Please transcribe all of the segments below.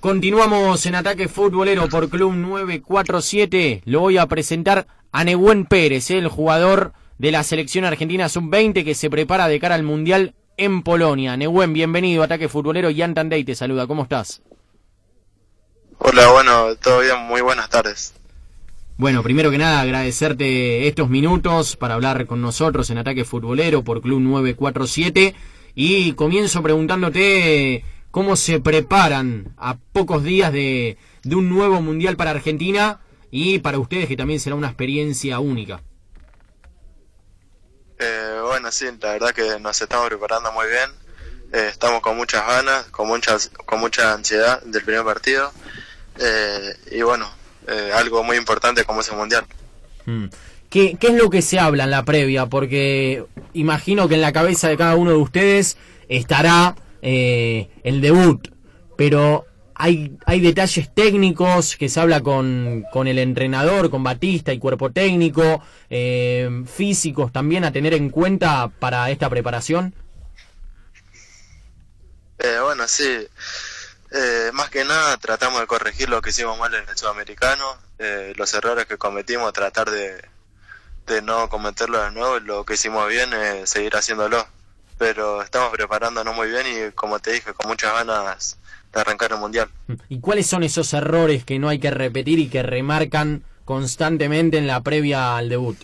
Continuamos en ataque futbolero por Club 947. Lo voy a presentar a Nehuen Pérez, el jugador de la selección argentina sub-20 que se prepara de cara al Mundial en Polonia. Nehuen, bienvenido a Ataque Futbolero. Jan Tandey te saluda. ¿Cómo estás? Hola, bueno, todo bien. Muy buenas tardes. Bueno, primero que nada agradecerte estos minutos para hablar con nosotros en Ataque Futbolero por Club 947 y comienzo preguntándote cómo se preparan a pocos días de, un nuevo Mundial para Argentina y para ustedes que también será una experiencia única. Eh, bueno, sí, la verdad que nos estamos preparando muy bien. Eh, estamos con muchas ganas, con muchas, con mucha ansiedad del primer partido. Eh, y bueno, eh, algo muy importante como ese mundial. Mm. ¿Qué, ¿Qué, es lo que se habla en la previa? Porque imagino que en la cabeza de cada uno de ustedes estará eh, el debut, pero hay, hay detalles técnicos que se habla con, con el entrenador, con Batista y cuerpo técnico, eh, físicos también a tener en cuenta para esta preparación. bueno, sí. Eh, más que nada tratamos de corregir lo que hicimos mal en el sudamericano, eh, los errores que cometimos, tratar de, de no cometerlo de nuevo y lo que hicimos bien es seguir haciéndolo. Pero estamos preparándonos muy bien y como te dije, con muchas ganas de arrancar el mundial. ¿Y cuáles son esos errores que no hay que repetir y que remarcan constantemente en la previa al debut?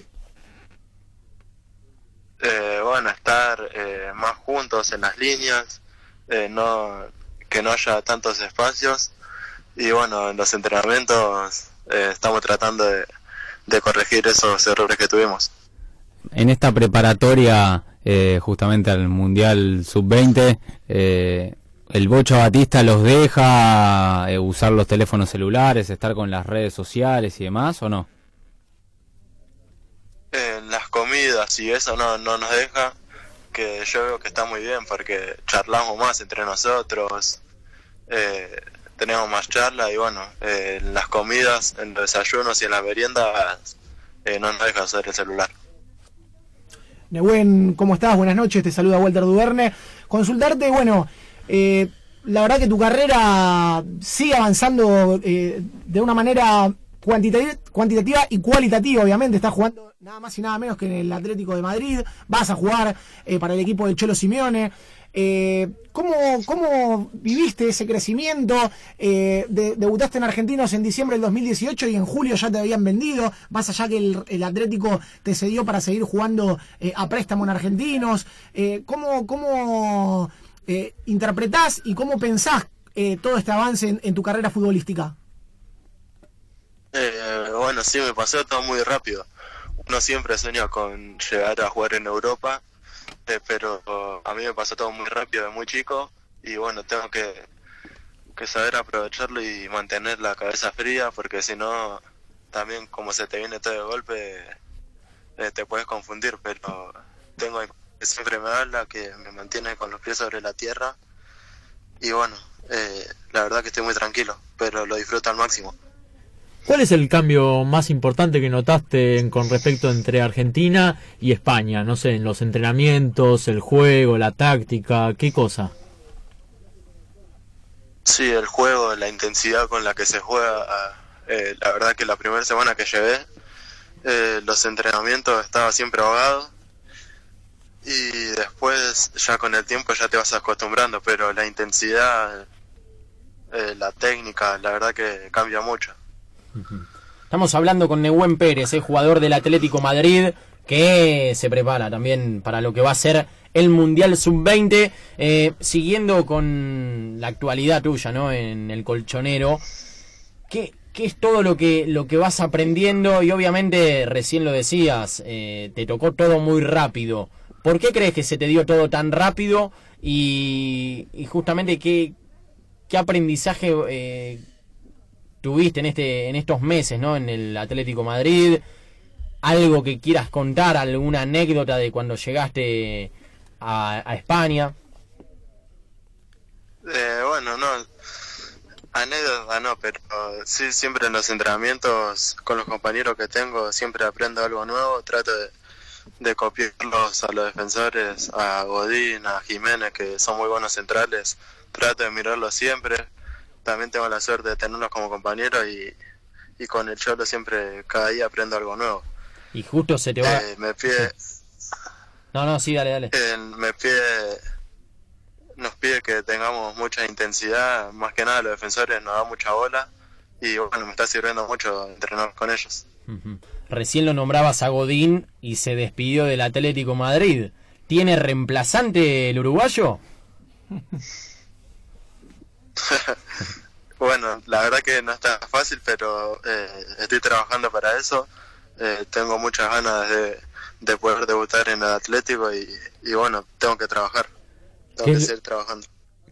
Eh, bueno, estar más juntos en las líneas, no que no haya tantos espacios y bueno, en los entrenamientos eh, estamos tratando de, corregir esos errores que tuvimos. En esta preparatoria eh, justamente al Mundial Sub-20, eh, ¿el Bocho Batista los deja usar los teléfonos celulares, estar con las redes sociales y demás o no? En las comidas y eso no, no nos deja, que yo veo que está muy bien porque charlamos más entre nosotros, eh, tenemos más charla y bueno, eh, en las comidas, en los desayunos y en las meriendas eh, no nos deja usar el celular. Nehuen, ¿cómo estás? Buenas noches, te saluda Walter Duverne. Consultarte, bueno, eh, la verdad que tu carrera sigue avanzando de una manera cuantitativa, y cualitativa, obviamente. Estás jugando nada más y nada menos que en el Atlético de Madrid. Vas a jugar para el equipo de Cholo Simeone. Eh, ¿cómo, viviste ese crecimiento? Eh, debutaste en Argentinos en diciembre del 2018 y en julio ya te habían vendido, más allá que el, Atlético te cedió para seguir jugando eh, a préstamo en Argentinos. Eh, ¿Cómo, cómo interpretás y cómo pensás todo este avance en, tu carrera futbolística? bueno, sí, me pasó todo muy rápido. Uno siempre sueña con llegar a jugar en Europa eh, pero a mí me pasó todo muy rápido muy chico y bueno, tengo que, que saber aprovecharlo y mantener la cabeza fría porque si no, también como se te viene todo de golpe, eh, te puedes confundir, pero tengo que siempre me habla, que me mantiene con los pies sobre la tierra y bueno, eh, la verdad que estoy muy tranquilo, pero lo disfruto al máximo. ¿Cuál es el cambio más importante que notaste con respecto entre Argentina y España? No sé, en los entrenamientos, el juego, la táctica, ¿qué cosa? Sí, el juego, la intensidad con la que se juega. Eh, la verdad que la primera semana que llevé, eh, los entrenamientos estaba siempre ahogado. Y después, ya con el tiempo, ya te vas acostumbrando, pero la intensidad, eh, la técnica, la verdad que cambia mucho. Estamos hablando con Nehuen Pérez, el jugador del Atlético Madrid, que se prepara también para lo que va a ser el Mundial Sub-20. Eh, siguiendo con la actualidad tuya, ¿no? En el colchonero. ¿Qué, qué es todo lo que, lo que vas aprendiendo? Y obviamente, recién lo decías, eh, te tocó todo muy rápido. ¿Por qué crees que se te dio todo tan rápido? Y, justamente, ¿qué, qué aprendizaje eh, tuviste en este en estos meses, ¿no? En el Atlético Madrid, algo que quieras contar, alguna anécdota de cuando llegaste a, España. Eh, bueno, no, anécdota no, pero sí siempre en los entrenamientos con los compañeros que tengo siempre aprendo algo nuevo, trato de, de copiarlos a los defensores, a Godín, a Jiménez, que son muy buenos centrales, trato de mirarlos siempre también tengo la suerte de tenerlos como compañeros y, y con el Cholo siempre cada día aprendo algo nuevo. Y justo se te va... Eh, me pide, No, no, sí, dale, dale. eh, me pide, nos pide que tengamos mucha intensidad, más que nada los defensores nos da mucha bola y bueno, me está sirviendo mucho entrenar con ellos. Recién lo nombrabas a Godín y se despidió del Atlético Madrid. ¿Tiene reemplazante el uruguayo? Bueno, la verdad que no está fácil, pero eh, estoy trabajando para eso. Eh, tengo muchas ganas de, de poder debutar en el Atlético y, y bueno, tengo que trabajar. Tengo ¿Qué que es- seguir trabajando.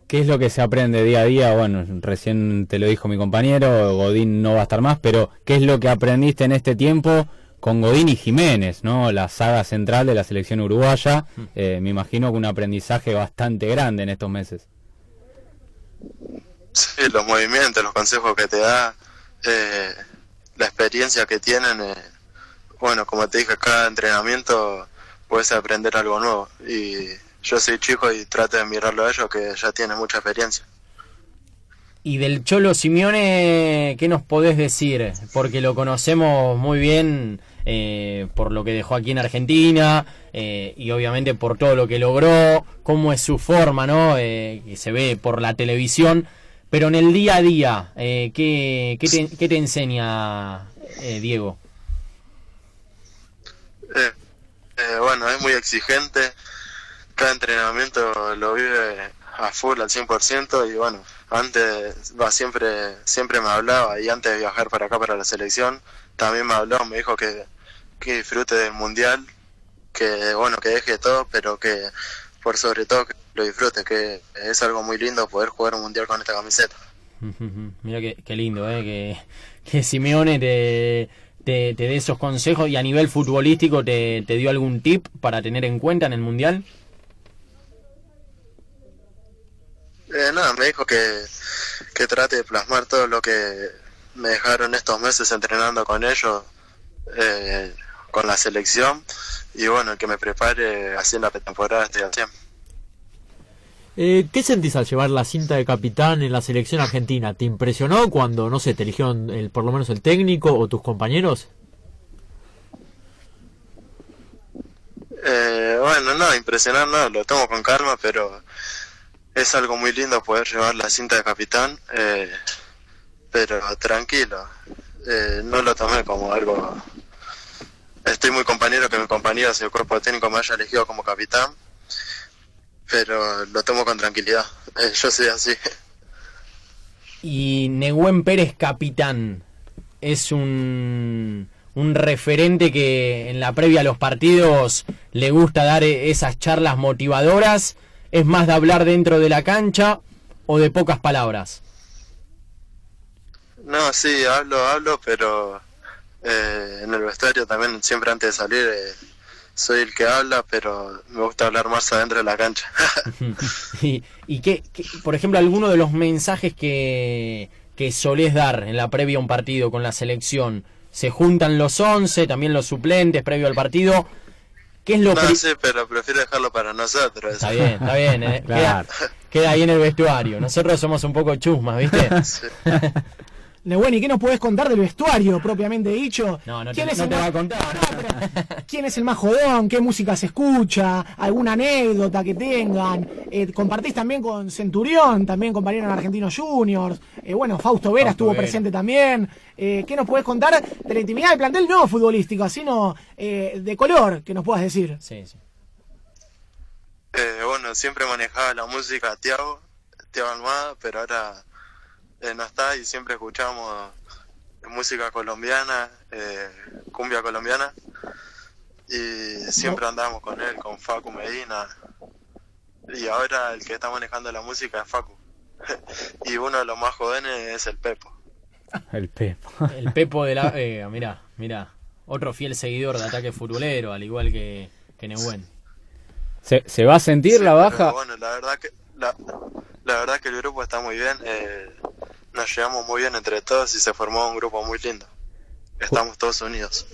¿Qué es lo que se aprende día a día? Bueno, recién te lo dijo mi compañero, Godín no va a estar más, pero ¿qué es lo que aprendiste en este tiempo con Godín y Jiménez, ¿no? La saga central de la selección uruguaya. Eh, me imagino que un aprendizaje bastante grande en estos meses. Sí, los movimientos, los consejos que te da, eh, la experiencia que tienen. eh, bueno, como te dije, cada entrenamiento puedes aprender algo nuevo. Y yo soy chico y trato de mirarlo a ellos que ya tienen mucha experiencia. Y del Cholo Simeone, ¿qué nos podés decir? Porque lo conocemos muy bien eh, por lo que dejó aquí en Argentina eh, y obviamente por todo lo que logró, cómo es su forma, ¿no? Eh, que se ve por la televisión. Pero en el día a día, eh, ¿qué, qué, te, te enseña eh, Diego? Eh, eh, bueno, es muy exigente. Cada entrenamiento lo vive a full al 100% y bueno, antes va siempre siempre me hablaba y antes de viajar para acá para la selección también me habló, me dijo que, que disfrute del mundial, que bueno, que deje todo, pero que por sobre todo que lo disfrute, que es algo muy lindo poder jugar un mundial con esta camiseta. Mira qué, qué lindo, ¿eh? Que, que Simeone te, te, te dé esos consejos y a nivel futbolístico te, te dio algún tip para tener en cuenta en el Mundial. Eh, nada, me dijo que, que trate de plasmar todo lo que me dejaron estos meses entrenando con ellos, eh, con la selección, y bueno, que me prepare así en la pretemporada estoy al 100. Eh, ¿Qué sentís al llevar la cinta de capitán en la selección argentina? ¿Te impresionó cuando, no sé, te eligieron el, por lo menos el técnico o tus compañeros? Eh, bueno, no, impresionar no, lo tomo con calma, pero es algo muy lindo poder llevar la cinta de capitán, eh, pero tranquilo, eh, no lo tomé como algo... Estoy muy compañero que mi compañero, el cuerpo técnico me haya elegido como capitán, pero lo tomo con tranquilidad, Eh, yo soy así. Y Nehuen Pérez, capitán, es un, un referente que en la previa a los partidos le gusta dar e- esas charlas motivadoras. ¿Es más de hablar dentro de la cancha o de pocas palabras? No, sí, hablo, hablo, pero eh, en el vestuario también, siempre antes de salir, eh, soy el que habla, pero me gusta hablar más adentro de la cancha. y y qué, qué- por ejemplo, alguno de los mensajes que, que solés dar en la previa a un partido con la selección, se juntan los 11, también los suplentes previo al partido. ¿Qué es lo no sé, pero prefiero dejarlo para nosotros. Está bien, está bien, eh. Claro. queda, queda ahí en el vestuario. Nosotros somos un poco chusmas, ¿viste? Sí. Nehuen, ¿y qué nos podés contar del vestuario propiamente dicho? No, no te- ¿Quién es no el te más- va a contar. No, no, pero, ¿Quién es el más jodón? ¿Qué música se escucha? ¿Alguna anécdota que tengan? Eh, compartís también con Centurión, también compañero en Argentinos Juniors. Eh, bueno, Fausto Vera Fausto estuvo Vera. presente también. Eh, ¿Qué nos podés contar de la intimidad del plantel? No futbolístico, sino eh, de color, que nos puedas decir. Sí, sí. Eh, bueno, siempre manejaba la música Tiago, Tiago Almada, pero ahora eh, no está y siempre escuchamos música colombiana, eh, cumbia colombiana, y siempre andamos con él, con Facu Medina, y ahora el que está manejando la música es Facu. y uno de los más jóvenes es el Pepo. El Pepo. El Pepo de la. Eh, mirá, mirá. Otro fiel seguidor de ataque futbolero, al igual que, que Nehuen. ¿Se, se va a sentir Sí, la baja? Bueno, la verdad que la, la verdad que el grupo está muy bien. eh, nos llevamos muy bien entre todos y se formó un grupo muy lindo. Estamos todos unidos.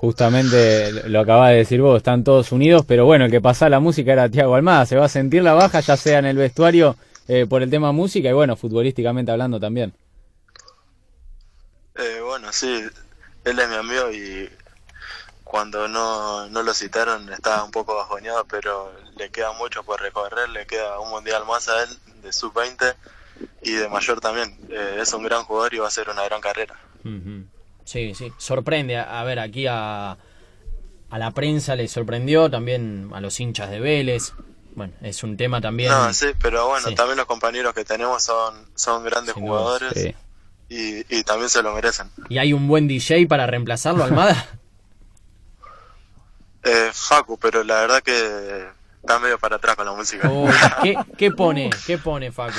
Justamente lo acabas de decir vos, están todos unidos, pero bueno, el que pasaba la música era Tiago Almada. ¿Se va a sentir la baja, ya sea en el vestuario eh, por el tema música y bueno, futbolísticamente hablando también. Eh, bueno, sí, él es mi amigo y cuando no, no lo citaron estaba un poco bajoneado, pero le queda mucho por recorrer, le queda un mundial más a él de sub-20 y de mayor también. Eh, es un gran jugador y va a ser una gran carrera. Sí, sí. Sorprende. A ver, aquí a, a la prensa le sorprendió, también a los hinchas de Vélez. Bueno, es un tema también. No, sí, pero bueno, Sí. también los compañeros que tenemos son, son grandes Sin duda, jugadores Sí. y, y también se lo merecen. ¿Y hay un buen DJ para reemplazarlo, Almada? Eh, Facu, pero la verdad que está medio para atrás con la música. Uy, ¿qué, ¿Qué pone? ¿Qué pone, Facu?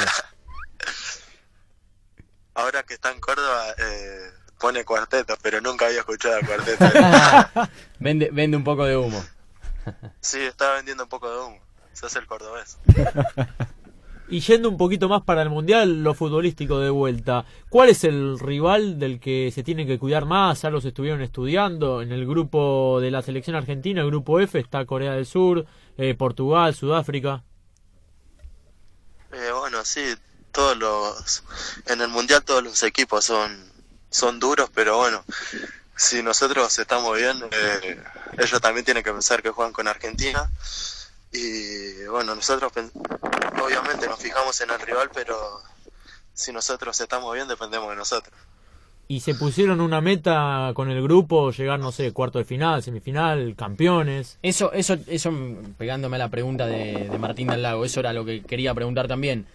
Ahora que está en Córdoba, eh, pone cuarteto, pero nunca había escuchado cuarteto. Vende, vende un poco de humo. sí, está vendiendo un poco de humo. Se hace el cordobés. Y yendo un poquito más para el Mundial, lo futbolístico de vuelta, ¿cuál es el rival del que se tiene que cuidar más? Ya los estuvieron estudiando en el grupo de la selección argentina, el grupo F, está Corea del Sur, eh, Portugal, Sudáfrica. Eh, bueno, sí, todos los en el mundial todos los equipos son son duros, pero bueno, si nosotros estamos bien, eh, ellos también tienen que pensar que juegan con Argentina y bueno, nosotros obviamente nos fijamos en el rival, pero si nosotros estamos bien dependemos de nosotros. Y se pusieron una meta con el grupo, llegar, no sé, cuarto de final, semifinal, campeones. Eso, eso, eso, pegándome a la pregunta de, de Martín del Lago, eso era lo que quería preguntar también.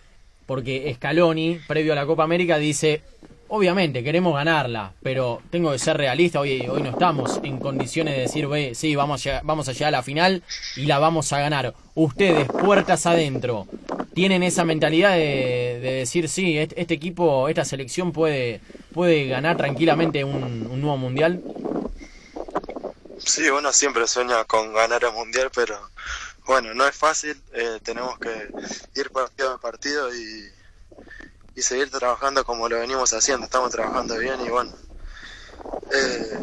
Porque Scaloni, previo a la Copa América, dice, obviamente queremos ganarla, pero tengo que ser realista, hoy, hoy no estamos en condiciones de decir, "Ve, sí, vamos a, vamos a llegar a la final y la vamos a ganar. Ustedes, puertas adentro, tienen esa mentalidad de, de decir, sí, este, este equipo, esta selección puede, puede ganar tranquilamente un, un nuevo mundial. Sí, uno siempre sueña con ganar el mundial, pero bueno, no es fácil. eh, tenemos que ir partido a partido y, y seguir trabajando como lo venimos haciendo. Estamos trabajando bien y bueno. eh,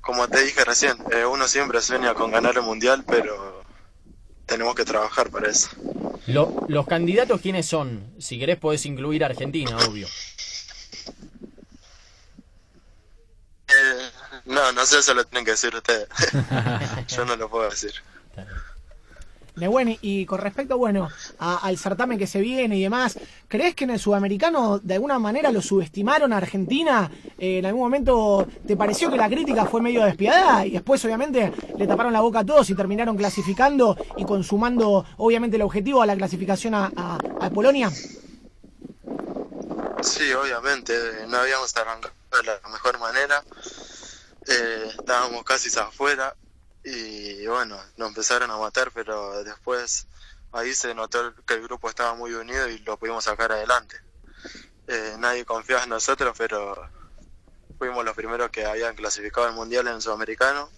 como te dije recién, eh, uno siempre sueña con ganar el mundial, pero tenemos que trabajar para eso. Lo- los candidatos, ¿quiénes son? Si querés, podés incluir a Argentina, obvio. Eh, no, no sé, eso lo tienen que decir ustedes. Yo no lo puedo decir. Y con respecto, bueno, a- al certamen que se viene y demás, ¿crees que en el sudamericano de alguna manera lo subestimaron a Argentina? Eh, ¿En algún momento te pareció que la crítica fue medio despiadada y después obviamente le taparon la boca a todos y terminaron clasificando y consumando obviamente el objetivo a la clasificación a, Polonia? Sí, obviamente, no habíamos arrancado de la mejor manera, eh, estábamos casi afuera y bueno, nos empezaron a matar, pero después ahí se notó que el grupo estaba muy unido y lo pudimos sacar adelante. Eh, nadie confiaba en nosotros, pero fuimos los primeros que habían clasificado al Mundial en el Sudamericano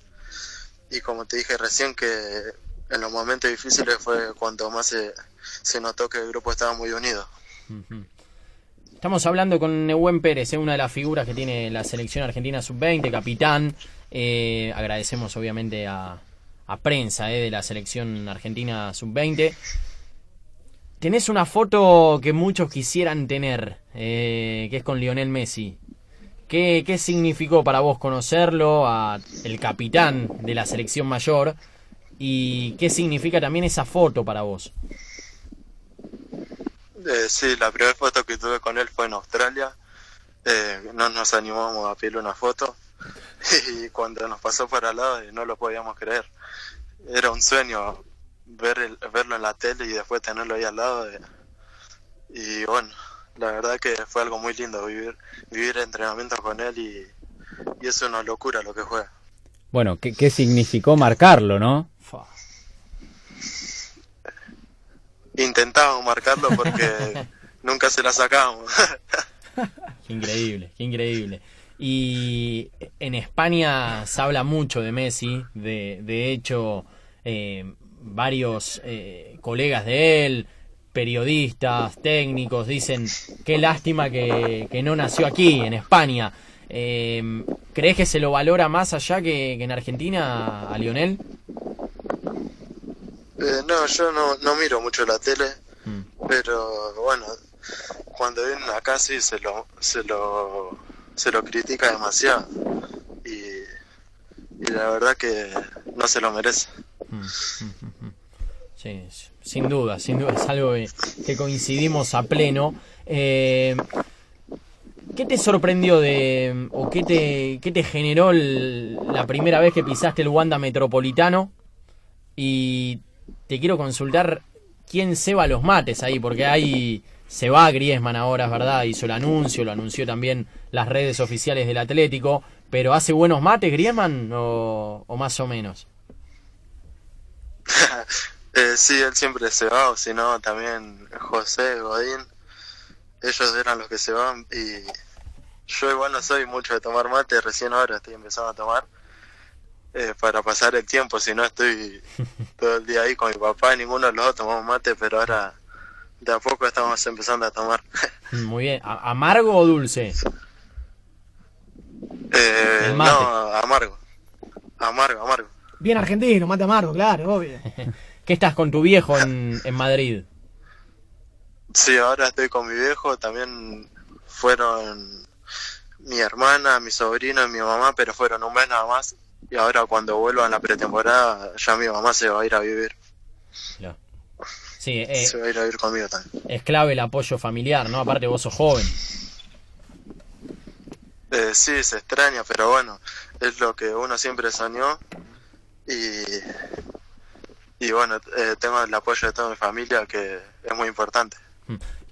y como te dije recién que en los momentos difíciles fue cuando más se, se notó que el grupo estaba muy unido. Estamos hablando con Nehuen Pérez, es una de las figuras que tiene la selección argentina sub-20, capitán. Eh, agradecemos obviamente a, a prensa eh, de la selección argentina sub-20. Tenés una foto que muchos quisieran tener, eh, que es con Lionel Messi. ¿Qué, ¿Qué significó para vos conocerlo, a el capitán de la selección mayor? ¿Y qué significa también esa foto para vos? Eh, sí, la primera foto que tuve con él fue en Australia. Eh, no nos animamos a pedirle una foto y cuando nos pasó para al lado eh, no lo podíamos creer. Era un sueño ver el- verlo en la tele y después tenerlo ahí al lado. eh. y bueno, la verdad que fue algo muy lindo vivir vivir entrenamientos con él y, y es una locura lo que juega. Bueno, ¿qué, qué significó marcarlo, no? Intentábamos marcarlo porque nunca se la sacábamos. Qué increíble, qué increíble. Y en España se habla mucho de Messi, de, de hecho, eh, varios eh, colegas de él, periodistas, técnicos, dicen qué lástima que, que no nació aquí, en España. Eh, ¿Crees que se lo valora más allá que, que en Argentina a Lionel? Eh, no, yo no, no miro mucho la tele. Mm. Pero bueno, cuando vienen acá sí se lo, se lo, se lo critica demasiado. Y, y la verdad que no se lo merece. Sí, sin duda, sin duda, es algo que, que coincidimos a pleno. Eh, ¿Qué te sorprendió de, o qué te, qué te generó el- la primera vez que pisaste el Wanda Metropolitano? Y te quiero consultar quién ceba los mates ahí, porque ahí se va Griezmann ahora, es verdad, hizo el anuncio, lo anunció también las redes oficiales del Atlético, pero ¿hace buenos mates Griezmann o, más o menos? Eh, sí, él siempre se va, o si no, también José, Godín, ellos eran los que se van y yo igual no soy mucho de tomar mate, recién ahora estoy empezando a tomar eh, para pasar el tiempo, si no estoy todo el día ahí con mi papá, ninguno de los dos tomamos mate, pero ahora de a poco estamos empezando a tomar. Muy bien, ¿A- ¿amargo o dulce? Eh, El mate. no, amargo, amargo, amargo. Bien argentino, mate amargo, claro, obvio. ¿Qué estás con tu viejo en, en Madrid? Sí, ahora estoy con mi viejo, también fueron mi hermana, mi sobrino y mi mamá, pero fueron un mes nada más. Y ahora cuando vuelva a la pretemporada, ya mi mamá se va a ir a vivir. Ya. Sí, eh, Se va a ir a vivir conmigo también. es clave el apoyo familiar, ¿no? Aparte vos sos joven. Eh, sí, se extraña, pero bueno, es lo que uno siempre soñó. Y, y bueno, eh, tengo el apoyo de toda mi familia, que es muy importante.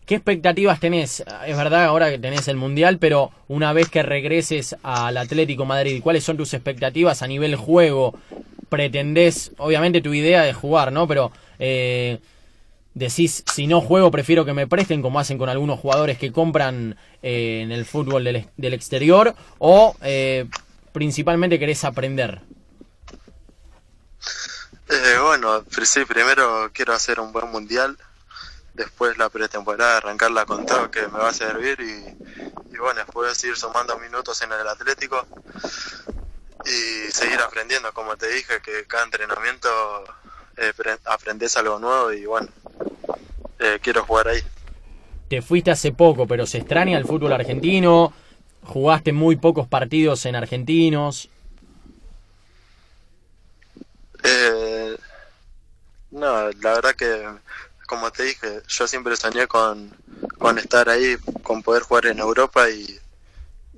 ¿Qué expectativas tenés? Es verdad ahora que tenés el Mundial, pero una vez que regreses al Atlético Madrid, ¿cuáles son tus expectativas a nivel juego? ¿Pretendés, obviamente tu idea es jugar, ¿no? Pero eh, decís, si no juego, prefiero que me presten, como hacen con algunos jugadores que compran eh, en el fútbol del, ex- del exterior, o eh, principalmente querés aprender. Eh, bueno, sí, primero quiero hacer un buen mundial, después la pretemporada arrancarla con todo que me va a servir y, y bueno, después ir sumando minutos en el Atlético y seguir aprendiendo, como te dije, que cada entrenamiento eh, pre- aprendes algo nuevo y bueno, eh, quiero jugar ahí. Te fuiste hace poco, pero se extraña el fútbol argentino. Jugaste muy pocos partidos en argentinos. Eh, no, la verdad que, como te dije, yo siempre soñé con, con estar ahí, con poder jugar en Europa y,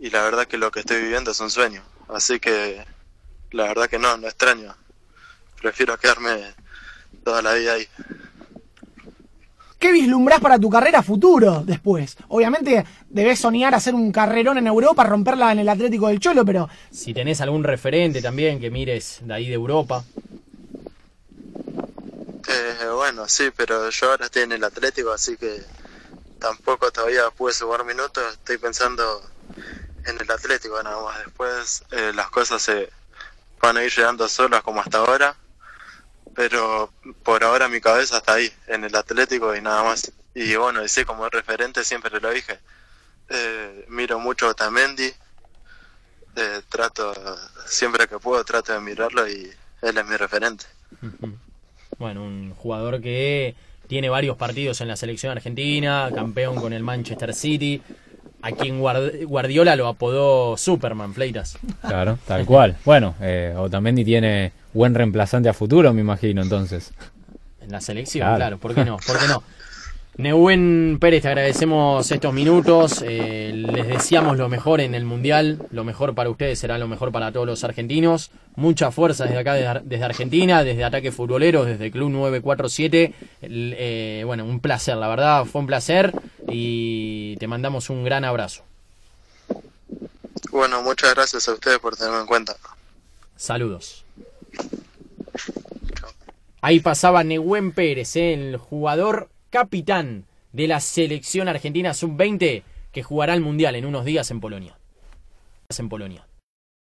y la verdad que lo que estoy viviendo es un sueño. Así que la verdad que no, no extraño. Prefiero quedarme toda la vida ahí. ¿Qué vislumbrás para tu carrera futuro después? Obviamente debes soñar hacer un carrerón en Europa, romperla en el Atlético del Cholo, pero Si tenés algún referente también que mires de ahí de Europa. Eh, bueno, sí, pero yo ahora estoy en el Atlético, así que tampoco todavía pude sumar minutos. Estoy pensando en el Atlético nada más. Después eh, las cosas se van a ir llegando solas como hasta ahora. Pero por ahora mi cabeza está ahí, en el Atlético y nada más. Y bueno, y sí, como referente siempre lo dije. Eh, miro mucho a Otamendi. Eh, trato, siempre que puedo, trato de mirarlo y él es mi referente. Bueno, un jugador que tiene varios partidos en la selección argentina, campeón con el Manchester City, a quien Guard- Guardiola lo apodó Superman, Fleitas. Claro, tal cual. Bueno, eh, Otamendi tiene buen reemplazante a futuro, me imagino, entonces. En la selección, Claro. claro, ¿por qué no? ¿Por qué no? Neuwen Pérez, te agradecemos estos minutos, eh, les deseamos lo mejor en el Mundial, lo mejor para ustedes será lo mejor para todos los argentinos, mucha fuerza desde acá, desde, Ar- desde Argentina, desde Ataque Futboleros, desde Club 947, El, eh, bueno, un placer, la verdad fue un placer y te mandamos un gran abrazo. Bueno, muchas gracias a ustedes por tenerme en cuenta. Saludos. Ahí pasaba Nehuen Pérez, eh, el jugador capitán de la selección argentina sub-20 que jugará el Mundial en unos días en Polonia. En Polonia.